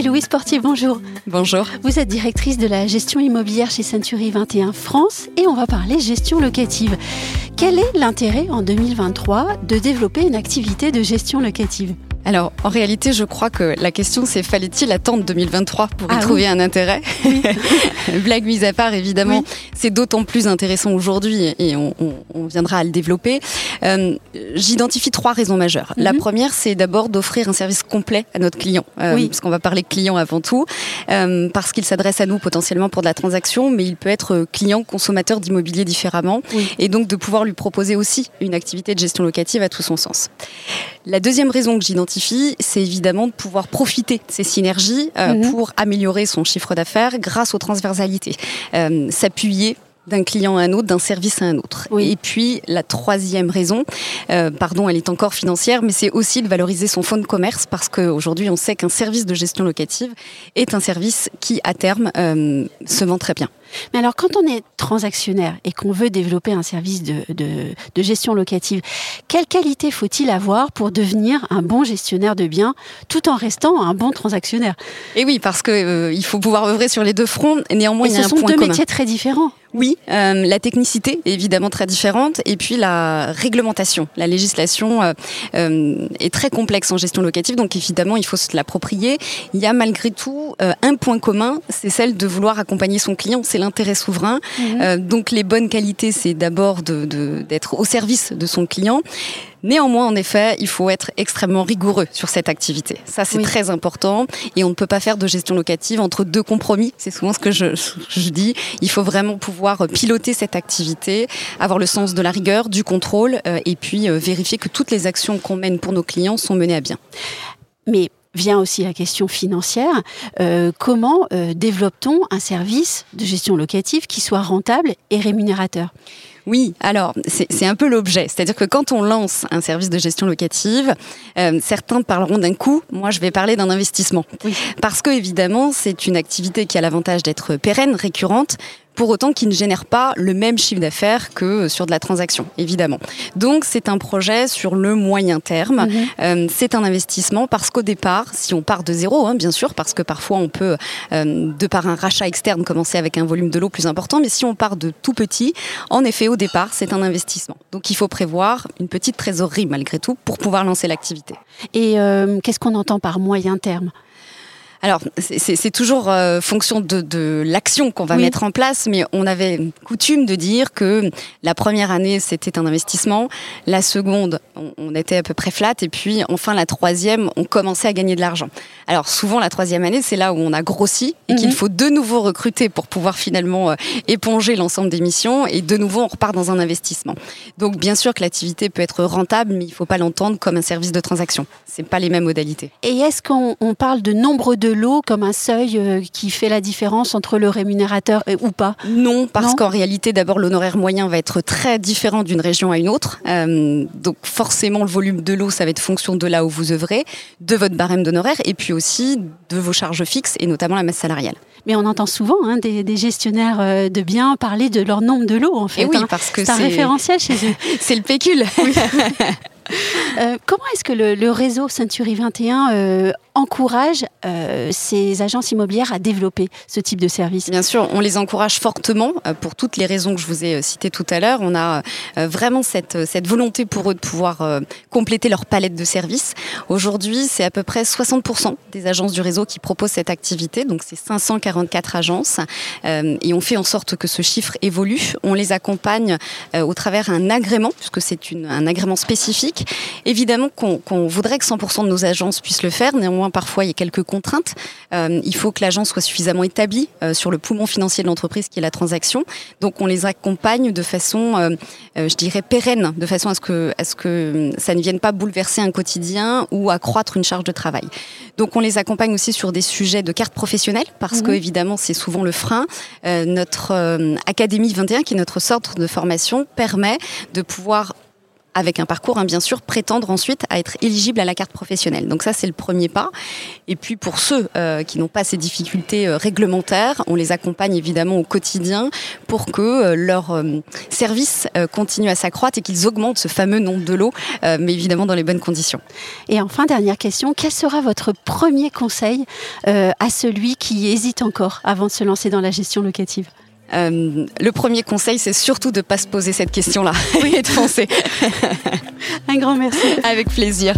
Héloïse Portier, bonjour. Bonjour. Vous êtes directrice de la gestion immobilière chez Century 21 France et on va parler gestion locative. Quel est l'intérêt en 2023 de développer une activité de gestion locative? Alors, en réalité, je crois que la question c'est fallait-il attendre 2023 pour y Ah trouver un intérêt Blague mise à part, évidemment, c'est d'autant plus intéressant aujourd'hui et on, on- on viendra à le développer. Euh, J'identifie trois raisons majeures. La Mhm. première, c'est d'abord d'offrir un service complet à notre client, euh, Oui. parce qu'on va parler client avant tout, euh, parce qu'il s'adresse à nous potentiellement pour de la transaction, mais il peut être client, consommateur d'immobilier différemment, et donc de pouvoir lui proposer aussi une activité de gestion locative à tout son sens. La deuxième raison que j'identifie, c'est évidemment de pouvoir profiter de ces synergies euh, Mhm. pour améliorer son chiffre d'affaires grâce aux transversalités. Euh, S'appuyer d'un client à un autre, d'un service à un autre. Oui. Et puis la troisième raison, euh, pardon, elle est encore financière, mais c'est aussi de valoriser son fonds de commerce parce qu'aujourd'hui on sait qu'un service de gestion locative est un service qui à terme euh, se vend très bien. Mais alors, quand on est transactionnaire et qu'on veut développer un service de, de- de gestion locative, quelle qualité faut-il avoir pour devenir un bon gestionnaire de biens tout en restant un bon transactionnaire? Et oui, parce que euh, faut pouvoir œuvrer sur les deux fronts. Néanmoins, Et il y ce a un sont point deux commun. métiers très différents. Oui, euh, la technicité est évidemment très différente et puis la réglementation, la législation euh, euh, est très complexe en gestion locative, donc évidemment il faut se l'approprier. Il y a malgré tout euh, un point commun, c'est celle de vouloir accompagner son client, c'est l'intérêt souverain. Euh, donc les bonnes qualités, c'est d'abord de- de- d'être au service de son client. Néanmoins, en effet, il faut être extrêmement rigoureux sur cette activité. Ça, c'est Oui. très important. Et on ne peut pas faire de gestion locative entre deux compromis. C'est souvent ce que je, je dis. Il faut vraiment pouvoir piloter cette activité, avoir le sens de la rigueur, du contrôle, euh, et puis euh, vérifier que toutes les actions qu'on mène pour nos clients sont menées à bien. Mais vient aussi la question financière. Euh, comment développe-t-on un service de gestion locative qui soit rentable et rémunérateur? Oui, alors c'est un peu l'objet. C'est-à-dire que quand on lance un service de gestion locative, euh, certains parleront d'un coût. Moi, je vais parler d'un investissement. Oui. Parce que évidemment, c'est une activité qui a l'avantage d'être pérenne, récurrente. Pour autant qui ne génère pas le même chiffre d'affaires que sur de la transaction, évidemment. Donc c'est un projet sur le moyen terme. Mhm. Euh, c'est un investissement parce qu'au départ, si on part de zéro, hein, bien sûr, parce que parfois on peut, euh, de par un rachat externe, commencer avec un volume de l'eau plus important, mais si on part de tout petit, en effet, au départ, c'est un investissement. Donc il faut prévoir une petite trésorerie malgré tout pour pouvoir lancer l'activité. Et euh, qu'est-ce qu'on entend par moyen terme? Alors, c'est- toujours euh, fonction de, de l'action qu'on va Oui. mettre en place, mais on avait coutume de dire que la première année, c'était un investissement, la seconde, on, on était à peu près flat, et puis enfin la troisième, on commençait à gagner de l'argent. Alors souvent, la troisième année, c'est là où on a grossi et qu'il Mhm. faut de nouveau recruter pour pouvoir finalement euh, éponger l'ensemble des missions, et de nouveau, on repart dans un investissement. Donc bien sûr que l'activité peut être rentable, mais il ne faut pas l'entendre comme un service de transaction. C'est pas les mêmes modalités. Et est-ce qu'on on parle de nombre de lots comme un seuil euh, qui fait la différence entre le rémunérateur et- ou pas Non, parce qu'en réalité, d'abord, l'honoraire moyen va être très différent d'une région à une autre. Euh, donc, forcément, le volume de l'eau, ça va être fonction de là où vous œuvrez, de votre barème d'honoraire, et puis aussi de vos charges fixes, et notamment la masse salariale. Mais on entend souvent hein, des, des gestionnaires euh, de biens parler de leur nombre de lots en fait. et oui, hein. parce que C'est un référentiel chez eux. c'est le pécule. Euh, comment est-ce que le, le réseau Century 21 euh, encourage euh, ces agences immobilières à développer ce type de service Bien sûr, on les encourage fortement euh, pour toutes les raisons que je vous ai euh, citées tout à l'heure. On a vraiment cette, volonté pour eux de pouvoir compléter leur palette de services. Aujourd'hui, c'est à peu près 60% des agences du réseau qui proposent cette activité, donc c'est 544 agences, et on fait en sorte que ce chiffre évolue. On les accompagne au travers un agrément, puisque c'est un agrément spécifique. Évidemment qu'on qu'on voudrait que 100% de nos agences puissent le faire, néanmoins parfois il y a quelques contraintes. Euh, il faut que l'agence soit suffisamment établie euh, sur le poumon financier de l'entreprise qui est la transaction. Donc on les accompagne de façon, euh, je dirais, pérenne, de façon à ce, que, à ce que ça ne vienne pas bouleverser un quotidien ou accroître une charge de travail. Donc on les accompagne aussi sur des sujets de carte professionnelle, parce Mhm. que évidemment c'est souvent le frein. Notre Académie 21, qui est notre centre de formation, permet de pouvoir avec un parcours, hein, bien sûr, prétendre ensuite à être éligible à la carte professionnelle. Donc ça, c'est le premier pas. Et puis pour ceux euh, qui n'ont pas ces difficultés euh, réglementaires, on les accompagne évidemment au quotidien pour que euh, leur service continue à s'accroître et qu'ils augmentent ce fameux nombre de lots, mais évidemment dans les bonnes conditions. Et enfin, dernière question, quel sera votre premier conseil à celui qui hésite encore avant de se lancer dans la gestion locative? Euh, le premier conseil, c'est surtout de ne pas se poser cette question-là et de foncer. Un grand merci. Avec plaisir.